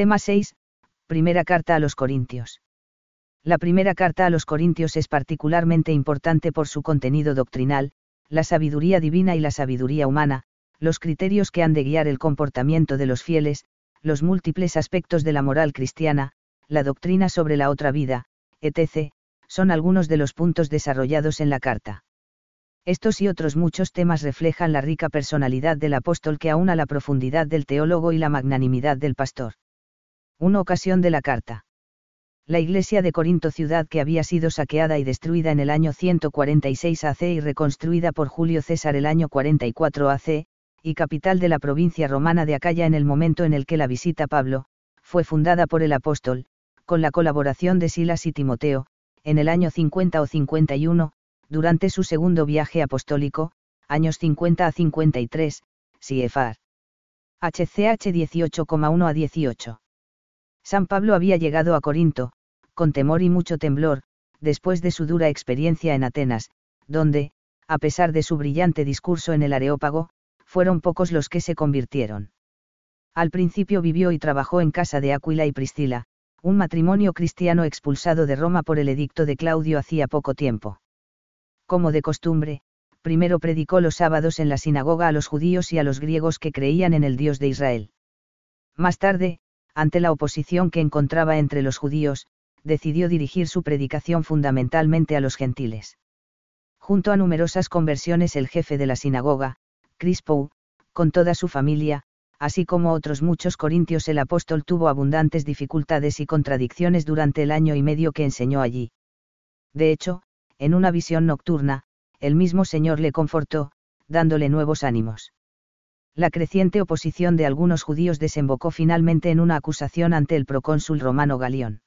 Tema 6. Primera carta a los Corintios. La primera carta a los Corintios es particularmente importante por su contenido doctrinal, la sabiduría divina y la sabiduría humana, los criterios que han de guiar el comportamiento de los fieles, los múltiples aspectos de la moral cristiana, la doctrina sobre la otra vida, etc., son algunos de los puntos desarrollados en la carta. Estos y otros muchos temas reflejan la rica personalidad del apóstol que aúna la profundidad del teólogo y la magnanimidad del pastor. Una ocasión de la carta. La iglesia de Corinto ciudad que había sido saqueada y destruida en el año 146 AC y reconstruida por Julio César el año 44 AC, y capital de la provincia romana de Acaya en el momento en el que la visita Pablo, fue fundada por el apóstol, con la colaboración de Silas y Timoteo, en el año 50 o 51, durante su segundo viaje apostólico, años 50 a 53, CFR. HCH 18,1 a 18. San Pablo había llegado a Corinto, con temor y mucho temblor, después de su dura experiencia en Atenas, donde, a pesar de su brillante discurso en el Areópago, fueron pocos los que se convirtieron. Al principio vivió y trabajó en casa de Aquila y Priscila, un matrimonio cristiano expulsado de Roma por el edicto de Claudio hacía poco tiempo. Como de costumbre, primero predicó los sábados en la sinagoga a los judíos y a los griegos que creían en el Dios de Israel. Más tarde, ante la oposición que encontraba entre los judíos, decidió dirigir su predicación fundamentalmente a los gentiles. Junto a numerosas conversiones el jefe de la sinagoga, Crispo, con toda su familia, así como otros muchos corintios el apóstol tuvo abundantes dificultades y contradicciones durante el año y medio que enseñó allí. De hecho, en una visión nocturna, el mismo Señor le confortó, dándole nuevos ánimos. La creciente oposición de algunos judíos desembocó finalmente en una acusación ante el procónsul romano Galión.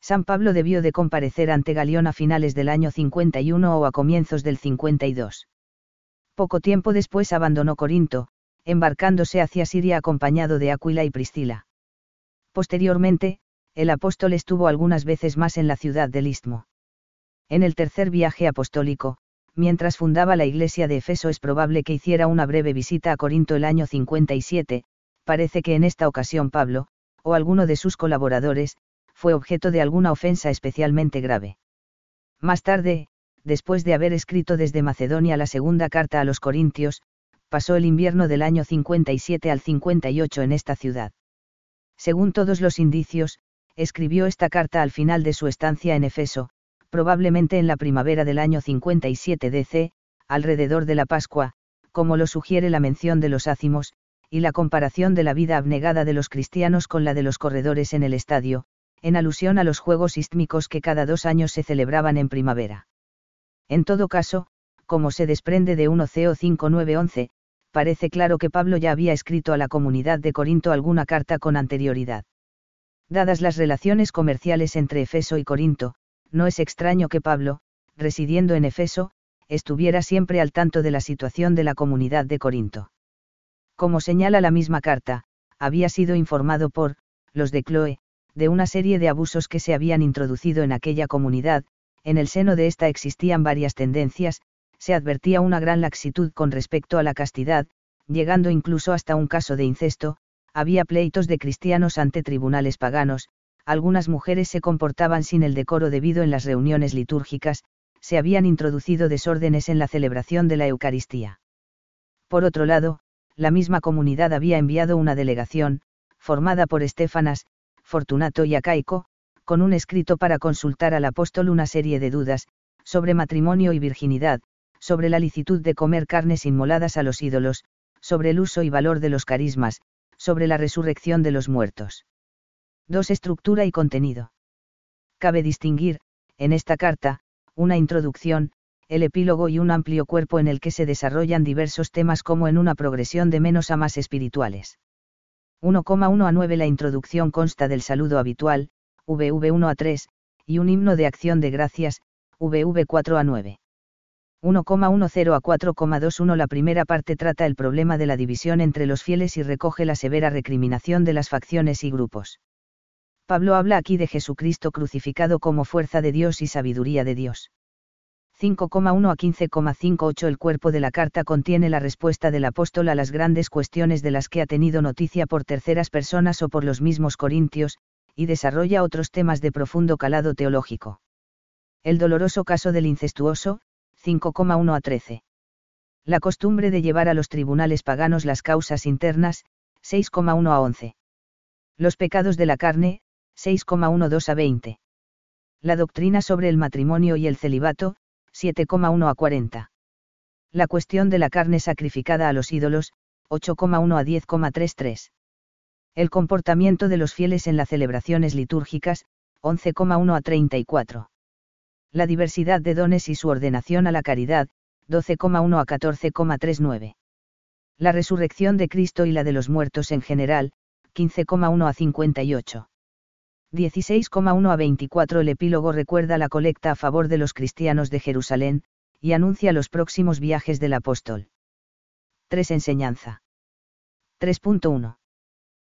San Pablo debió de comparecer ante Galión a finales del año 51 o a comienzos del 52. Poco tiempo después abandonó Corinto, embarcándose hacia Siria acompañado de Aquila y Priscila. Posteriormente, el apóstol estuvo algunas veces más en la ciudad del Istmo. En el tercer viaje apostólico, mientras fundaba la iglesia de Efeso es probable que hiciera una breve visita a Corinto el año 57, parece que en esta ocasión Pablo, o alguno de sus colaboradores, fue objeto de alguna ofensa especialmente grave. Más tarde, después de haber escrito desde Macedonia la segunda carta a los Corintios, pasó el invierno del año 57 al 58 en esta ciudad. Según todos los indicios, escribió esta carta al final de su estancia en Efeso, probablemente en la primavera del año 57 DC, alrededor de la Pascua, como lo sugiere la mención de los ácimos, y la comparación de la vida abnegada de los cristianos con la de los corredores en el estadio, en alusión a los Juegos Istmicos que cada dos años se celebraban en primavera. En todo caso, como se desprende de 1 CO 5911, parece claro que Pablo ya había escrito a la comunidad de Corinto alguna carta con anterioridad. Dadas las relaciones comerciales entre Efeso y Corinto, no es extraño que Pablo, residiendo en Efeso, estuviera siempre al tanto de la situación de la comunidad de Corinto. Como señala la misma carta, había sido informado por, los de Chloe, de una serie de abusos que se habían introducido en aquella comunidad, en el seno de esta existían varias tendencias, se advertía una gran laxitud con respecto a la castidad, llegando incluso hasta un caso de incesto, había pleitos de cristianos ante tribunales paganos, algunas mujeres se comportaban sin el decoro debido en las reuniones litúrgicas, se habían introducido desórdenes en la celebración de la Eucaristía. Por otro lado, la misma comunidad había enviado una delegación, formada por Estefanas, Fortunato y Acaico, con un escrito para consultar al apóstol una serie de dudas, sobre matrimonio y virginidad, sobre la licitud de comer carnes inmoladas a los ídolos, sobre el uso y valor de los carismas, sobre la resurrección de los muertos. 2. Estructura y contenido. Cabe distinguir, en esta carta, una introducción, el epílogo y un amplio cuerpo en el que se desarrollan diversos temas como en una progresión de menos a más espirituales. 1,1 a 9 La introducción consta del saludo habitual, VV1 a 3, y un himno de acción de gracias, VV4 a 9. 1,10 a 4,21 La primera parte trata el problema de la división entre los fieles y recoge la severa recriminación de las facciones y grupos. Pablo habla aquí de Jesucristo crucificado como fuerza de Dios y sabiduría de Dios. 5,1 a 15,58 El cuerpo de la carta contiene la respuesta del apóstol a las grandes cuestiones de las que ha tenido noticia por terceras personas o por los mismos corintios, y desarrolla otros temas de profundo calado teológico. El doloroso caso del incestuoso, 5,1 a 13. La costumbre de llevar a los tribunales paganos las causas internas, 6,1 a 11. Los pecados de la carne, 6,12 a 20. La doctrina sobre el matrimonio y el celibato, 7,1 a 40. La cuestión de la carne sacrificada a los ídolos, 8,1 a 10,33. El comportamiento de los fieles en las celebraciones litúrgicas, 11,1 a 34. La diversidad de dones y su ordenación a la caridad, 12,1 a 14,39. La resurrección de Cristo y la de los muertos en general, 15,1 a 58. 16,1 a 24 El epílogo recuerda la colecta a favor de los cristianos de Jerusalén, y anuncia los próximos viajes del apóstol. 3. Enseñanza. 3.1.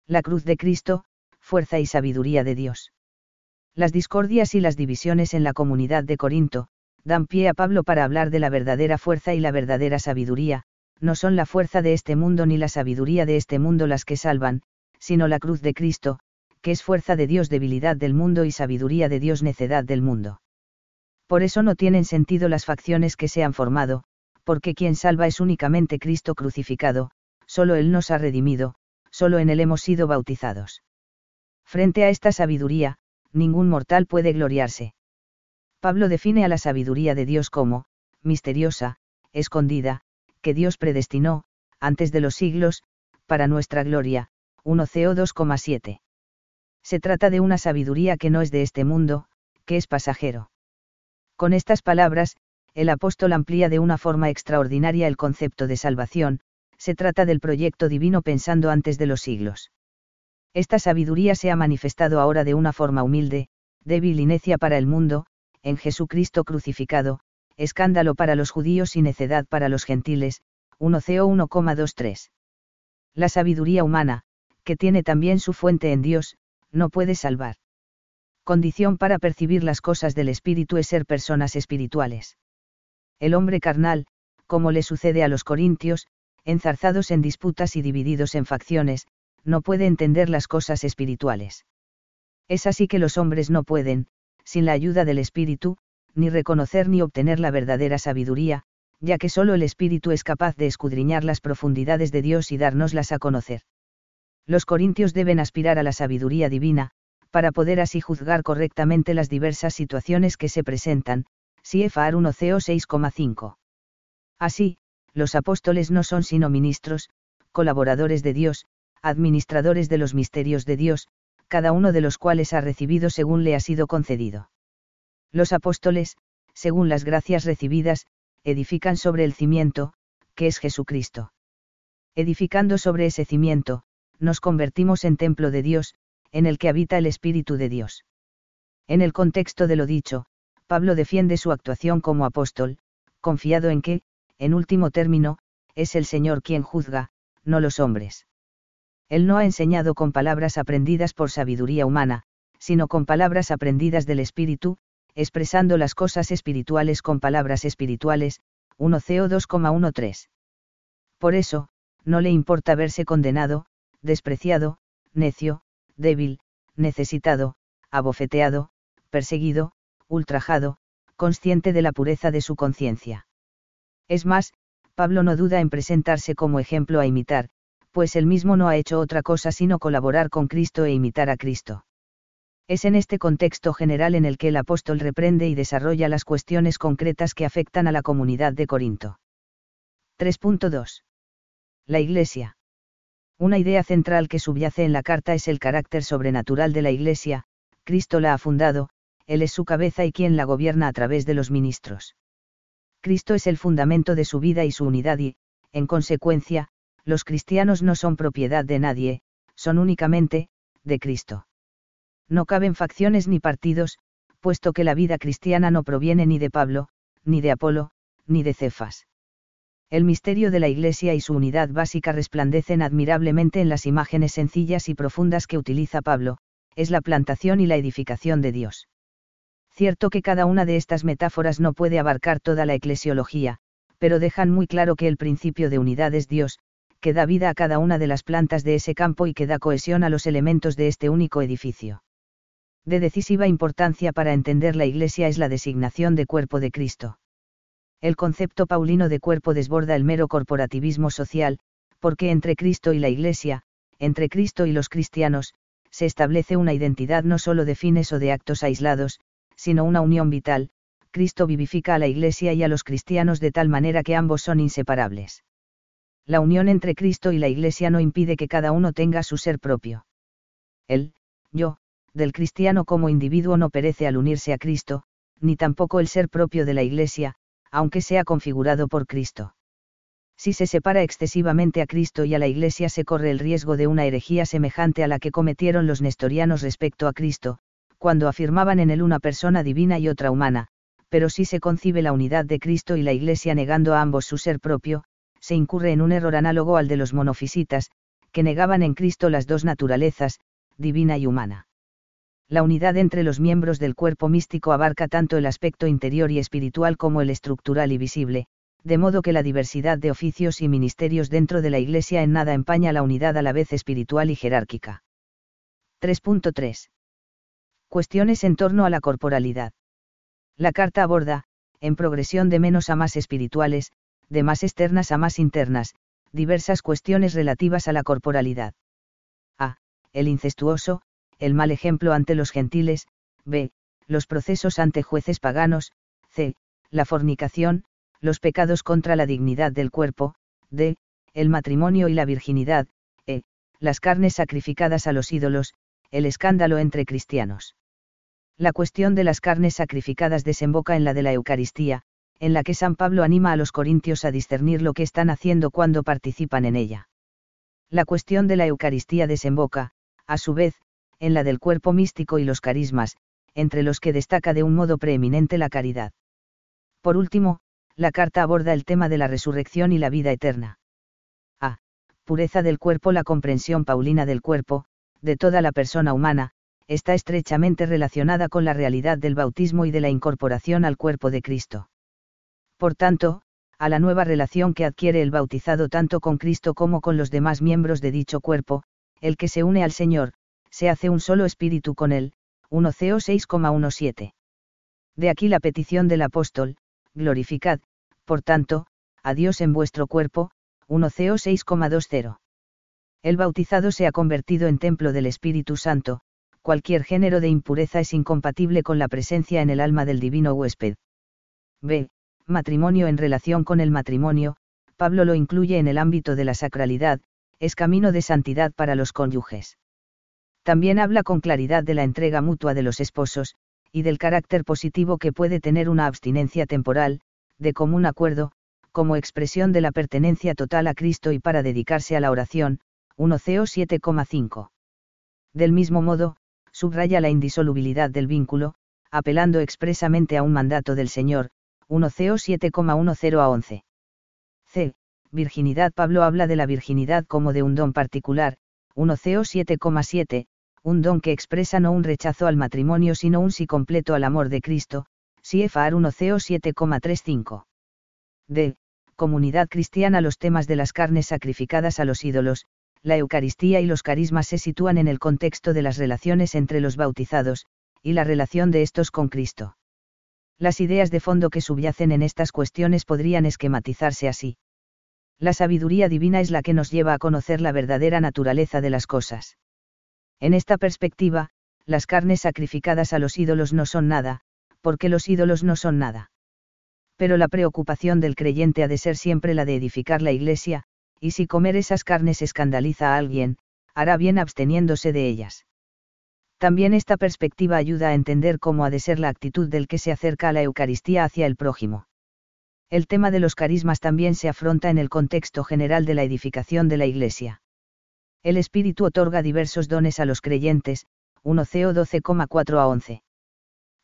La cruz de Cristo, fuerza y sabiduría de Dios. Las discordias y las divisiones en la comunidad de Corinto, dan pie a Pablo para hablar de la verdadera fuerza y la verdadera sabiduría, no son la fuerza de este mundo ni la sabiduría de este mundo las que salvan, sino la cruz de Cristo, que es fuerza de Dios debilidad del mundo y sabiduría de Dios necedad del mundo. Por eso no tienen sentido las facciones que se han formado, porque quien salva es únicamente Cristo crucificado, solo Él nos ha redimido, solo en Él hemos sido bautizados. Frente a esta sabiduría, ningún mortal puede gloriarse. Pablo define a la sabiduría de Dios como, misteriosa, escondida, que Dios predestinó, antes de los siglos, para nuestra gloria, 1 CO 2,7. Se trata de una sabiduría que no es de este mundo, que es pasajero. Con estas palabras, el apóstol amplía de una forma extraordinaria el concepto de salvación, se trata del proyecto divino pensando antes de los siglos. Esta sabiduría se ha manifestado ahora de una forma humilde, débil y necia para el mundo, en Jesucristo crucificado, escándalo para los judíos y necedad para los gentiles, 1 CO 1,23. La sabiduría humana, que tiene también su fuente en Dios, no puede salvar. Condición para percibir las cosas del Espíritu es ser personas espirituales. El hombre carnal, como le sucede a los corintios, enzarzados en disputas y divididos en facciones, no puede entender las cosas espirituales. Es así que los hombres no pueden, sin la ayuda del Espíritu, ni reconocer ni obtener la verdadera sabiduría, ya que solo el Espíritu es capaz de escudriñar las profundidades de Dios y dárnoslas a conocer. Los corintios deben aspirar a la sabiduría divina, para poder así juzgar correctamente las diversas situaciones que se presentan, CFR 1 CO 6,5. Así, los apóstoles no son sino ministros, colaboradores de Dios, administradores de los misterios de Dios, cada uno de los cuales ha recibido según le ha sido concedido. Los apóstoles, según las gracias recibidas, edifican sobre el cimiento, que es Jesucristo. Edificando sobre ese cimiento, nos convertimos en templo de Dios, en el que habita el Espíritu de Dios. En el contexto de lo dicho, Pablo defiende su actuación como apóstol, confiado en que, en último término, es el Señor quien juzga, no los hombres. Él no ha enseñado con palabras aprendidas por sabiduría humana, sino con palabras aprendidas del Espíritu, expresando las cosas espirituales con palabras espirituales, 1 CO 2,13. Por eso, no le importa verse condenado, despreciado, necio, débil, necesitado, abofeteado, perseguido, ultrajado, consciente de la pureza de su conciencia. Es más, Pablo no duda en presentarse como ejemplo a imitar, pues él mismo no ha hecho otra cosa sino colaborar con Cristo e imitar a Cristo. Es en este contexto general en el que el apóstol reprende y desarrolla las cuestiones concretas que afectan a la comunidad de Corinto. 3.2. La Iglesia. Una idea central que subyace en la carta es el carácter sobrenatural de la Iglesia, Cristo la ha fundado, Él es su cabeza y quien la gobierna a través de los ministros. Cristo es el fundamento de su vida y su unidad y, en consecuencia, los cristianos no son propiedad de nadie, son únicamente, de Cristo. No caben facciones ni partidos, puesto que la vida cristiana no proviene ni de Pablo, ni de Apolo, ni de Cefas. El misterio de la Iglesia y su unidad básica resplandecen admirablemente en las imágenes sencillas y profundas que utiliza Pablo, es la plantación y la edificación de Dios. Cierto que cada una de estas metáforas no puede abarcar toda la eclesiología, pero dejan muy claro que el principio de unidad es Dios, que da vida a cada una de las plantas de ese campo y que da cohesión a los elementos de este único edificio. De decisiva importancia para entender la Iglesia es la designación de cuerpo de Cristo. El concepto paulino de cuerpo desborda el mero corporativismo social, porque entre Cristo y la Iglesia, entre Cristo y los cristianos, se establece una identidad no solo de fines o de actos aislados, sino una unión vital, Cristo vivifica a la Iglesia y a los cristianos de tal manera que ambos son inseparables. La unión entre Cristo y la Iglesia no impide que cada uno tenga su ser propio. El, yo, del cristiano como individuo no perece al unirse a Cristo, ni tampoco el ser propio de la Iglesia, aunque sea configurado por Cristo. Si se separa excesivamente a Cristo y a la Iglesia se corre el riesgo de una herejía semejante a la que cometieron los nestorianos respecto a Cristo, cuando afirmaban en él una persona divina y otra humana, pero si se concibe la unidad de Cristo y la Iglesia negando a ambos su ser propio, se incurre en un error análogo al de los monofisitas, que negaban en Cristo las dos naturalezas, divina y humana. La unidad entre los miembros del cuerpo místico abarca tanto el aspecto interior y espiritual como el estructural y visible, de modo que la diversidad de oficios y ministerios dentro de la Iglesia en nada empaña la unidad a la vez espiritual y jerárquica. 3.3 Cuestiones en torno a la corporalidad. La carta aborda, en progresión de menos a más espirituales, de más externas a más internas, diversas cuestiones relativas a la corporalidad. A. El incestuoso, el mal ejemplo ante los gentiles, b. Los procesos ante jueces paganos, c. La fornicación, los pecados contra la dignidad del cuerpo, d. El matrimonio y la virginidad, e. Las carnes sacrificadas a los ídolos, el escándalo entre cristianos. La cuestión de las carnes sacrificadas desemboca en la de la Eucaristía, en la que San Pablo anima a los corintios a discernir lo que están haciendo cuando participan en ella. La cuestión de la Eucaristía desemboca, a su vez, en la del cuerpo místico y los carismas, entre los que destaca de un modo preeminente la caridad. Por último, la carta aborda el tema de la resurrección y la vida eterna. A. Pureza del cuerpo La comprensión paulina del cuerpo, de toda la persona humana, está estrechamente relacionada con la realidad del bautismo y de la incorporación al cuerpo de Cristo. Por tanto, a la nueva relación que adquiere el bautizado tanto con Cristo como con los demás miembros de dicho cuerpo, el que se une al Señor, se hace un solo espíritu con él, 1 Co 6,17. De aquí la petición del apóstol, glorificad, por tanto, a Dios en vuestro cuerpo, 1 Co 6,20. El bautizado se ha convertido en templo del Espíritu Santo, cualquier género de impureza es incompatible con la presencia en el alma del divino huésped. B. Matrimonio en relación con el matrimonio, Pablo lo incluye en el ámbito de la sacralidad, es camino de santidad para los cónyuges. También habla con claridad de la entrega mutua de los esposos, y del carácter positivo que puede tener una abstinencia temporal, de común acuerdo, como expresión de la pertenencia total a Cristo y para dedicarse a la oración, 1 CO 7,5. Del mismo modo, subraya la indisolubilidad del vínculo, apelando expresamente a un mandato del Señor, 1 CO 7,10 a 11. C. Virginidad Pablo habla de la virginidad como de un don particular, 1 CO 7,7, un don que expresa no un rechazo al matrimonio sino un sí completo al amor de Cristo, CFAR 1 CO 7,35. D. Comunidad cristiana Los temas de las carnes sacrificadas a los ídolos, la Eucaristía y los carismas se sitúan en el contexto de las relaciones entre los bautizados, y la relación de estos con Cristo. Las ideas de fondo que subyacen en estas cuestiones podrían esquematizarse así. La sabiduría divina es la que nos lleva a conocer la verdadera naturaleza de las cosas. En esta perspectiva, las carnes sacrificadas a los ídolos no son nada, porque los ídolos no son nada. Pero la preocupación del creyente ha de ser siempre la de edificar la iglesia, y si comer esas carnes escandaliza a alguien, hará bien absteniéndose de ellas. También esta perspectiva ayuda a entender cómo ha de ser la actitud del que se acerca a la Eucaristía hacia el prójimo. El tema de los carismas también se afronta en el contexto general de la edificación de la Iglesia. El Espíritu otorga diversos dones a los creyentes, 1 CO 12,4 a 11.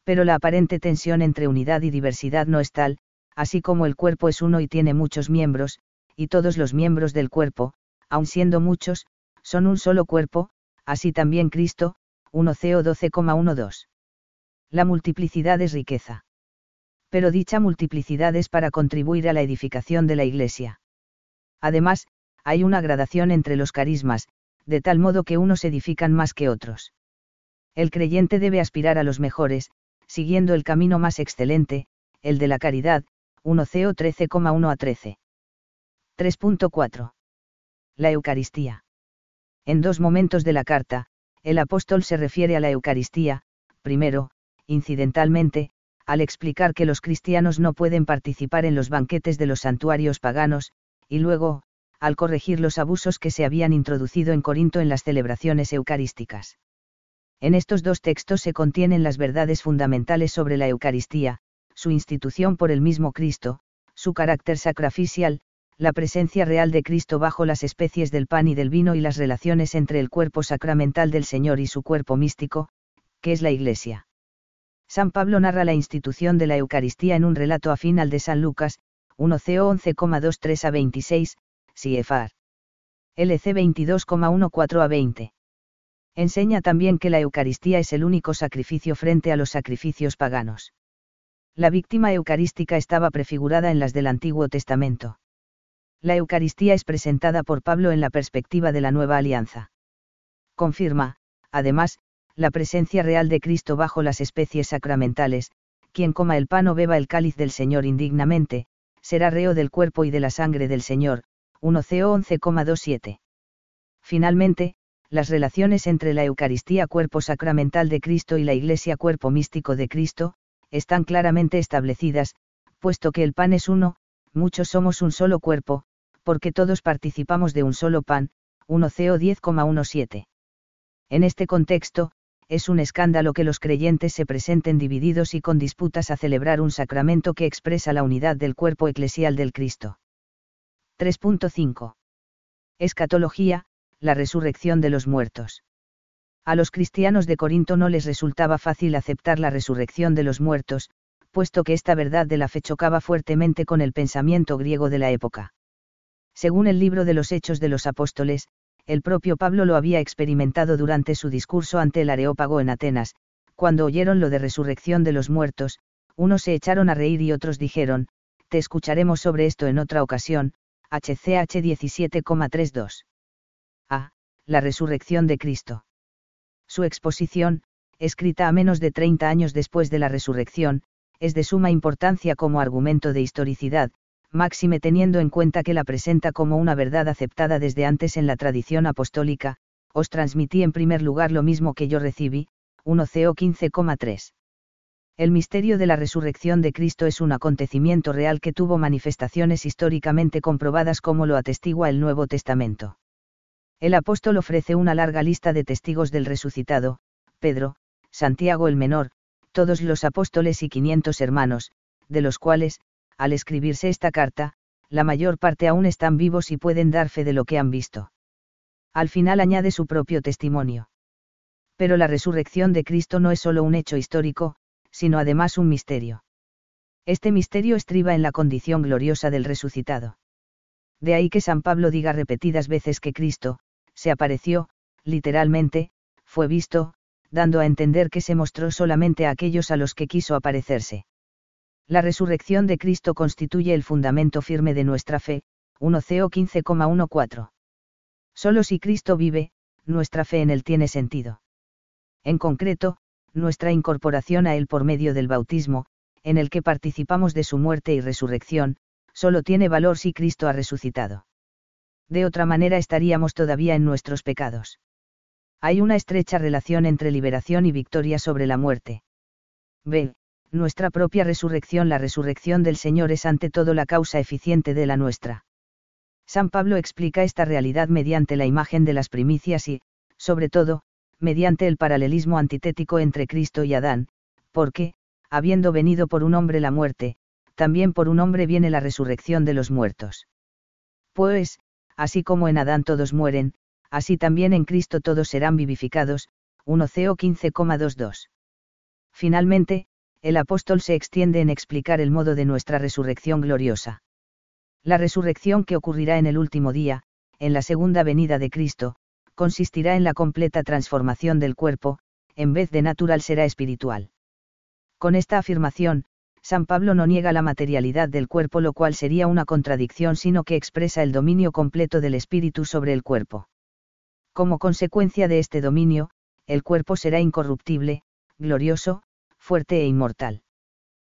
Pero la aparente tensión entre unidad y diversidad no es tal, así como el cuerpo es uno y tiene muchos miembros, y todos los miembros del cuerpo, aun siendo muchos, son un solo cuerpo, así también Cristo, 1 CO 12,12. La multiplicidad es riqueza. Pero dicha multiplicidad es para contribuir a la edificación de la Iglesia. Además, hay una gradación entre los carismas, de tal modo que unos edifican más que otros. El creyente debe aspirar a los mejores, siguiendo el camino más excelente, el de la caridad, 1 CO 13,1 a 13. 3.4. La Eucaristía. En dos momentos de la carta, el apóstol se refiere a la Eucaristía, primero, incidentalmente, al explicar que los cristianos no pueden participar en los banquetes de los santuarios paganos, y luego, al corregir los abusos que se habían introducido en Corinto en las celebraciones eucarísticas. En estos dos textos se contienen las verdades fundamentales sobre la Eucaristía, su institución por el mismo Cristo, su carácter sacrificial, la presencia real de Cristo bajo las especies del pan y del vino y las relaciones entre el cuerpo sacramental del Señor y su cuerpo místico, que es la Iglesia. San Pablo narra la institución de la Eucaristía en un relato afín al de San Lucas, 1 CO 11,23 a 26, CFR. LC 22,14 a 20. Enseña también que la Eucaristía es el único sacrificio frente a los sacrificios paganos. La víctima eucarística estaba prefigurada en las del Antiguo Testamento. La Eucaristía es presentada por Pablo en la perspectiva de la nueva alianza. Confirma, además, la presencia real de Cristo bajo las especies sacramentales, quien coma el pan o beba el cáliz del Señor indignamente, será reo del cuerpo y de la sangre del Señor, 1 CO 11,27. Finalmente, las relaciones entre la Eucaristía cuerpo sacramental de Cristo y la Iglesia cuerpo místico de Cristo, están claramente establecidas, puesto que el pan es uno, muchos somos un solo cuerpo, porque todos participamos de un solo pan, 1 CO 10,17. En este contexto, es un escándalo que los creyentes se presenten divididos y con disputas a celebrar un sacramento que expresa la unidad del cuerpo eclesial del Cristo. 3.5. Escatología, la resurrección de los muertos. A los cristianos de Corinto no les resultaba fácil aceptar la resurrección de los muertos, puesto que esta verdad de la fe chocaba fuertemente con el pensamiento griego de la época. Según el libro de los Hechos de los Apóstoles, el propio Pablo lo había experimentado durante su discurso ante el Areópago en Atenas, cuando oyeron lo de resurrección de los muertos, unos se echaron a reír y otros dijeron, te escucharemos sobre esto en otra ocasión, HCH 17,32 a. La resurrección de Cristo. Su exposición, escrita a menos de 30 años después de la resurrección, es de suma importancia como argumento de historicidad, máxime teniendo en cuenta que la presenta como una verdad aceptada desde antes en la tradición apostólica, os transmití en primer lugar lo mismo que yo recibí, 1 CO 15,3. El misterio de la resurrección de Cristo es un acontecimiento real que tuvo manifestaciones históricamente comprobadas como lo atestigua el Nuevo Testamento. El apóstol ofrece una larga lista de testigos del resucitado, Pedro, Santiago el menor, todos los apóstoles y 500 hermanos, de los cuales, al escribirse esta carta, la mayor parte aún están vivos y pueden dar fe de lo que han visto. Al final añade su propio testimonio. Pero la resurrección de Cristo no es solo un hecho histórico, sino además un misterio. Este misterio estriba en la condición gloriosa del resucitado. De ahí que San Pablo diga repetidas veces que Cristo, se apareció, literalmente, fue visto, dando a entender que se mostró solamente a aquellos a los que quiso aparecerse. La resurrección de Cristo constituye el fundamento firme de nuestra fe, 1 CO 15,14. Solo si Cristo vive, nuestra fe en Él tiene sentido. En concreto, nuestra incorporación a Él por medio del bautismo, en el que participamos de su muerte y resurrección, solo tiene valor si Cristo ha resucitado de otra manera estaríamos todavía en nuestros pecados. Hay una estrecha relación entre liberación y victoria sobre la muerte. B. Nuestra propia resurrección, la resurrección del Señor es ante todo la causa eficiente de la nuestra. San Pablo explica esta realidad mediante la imagen de las primicias y, sobre todo, mediante el paralelismo antitético entre Cristo y Adán, porque, habiendo venido por un hombre la muerte, también por un hombre viene la resurrección de los muertos. Pues, así como en Adán todos mueren, así también en Cristo todos serán vivificados, 1 CO 15,22. Finalmente, el apóstol se extiende en explicar el modo de nuestra resurrección gloriosa. La resurrección que ocurrirá en el último día, en la segunda venida de Cristo, consistirá en la completa transformación del cuerpo, en vez de natural será espiritual. Con esta afirmación, San Pablo no niega la materialidad del cuerpo, lo cual sería una contradicción, sino que expresa el dominio completo del espíritu sobre el cuerpo. Como consecuencia de este dominio, el cuerpo será incorruptible, glorioso, fuerte e inmortal.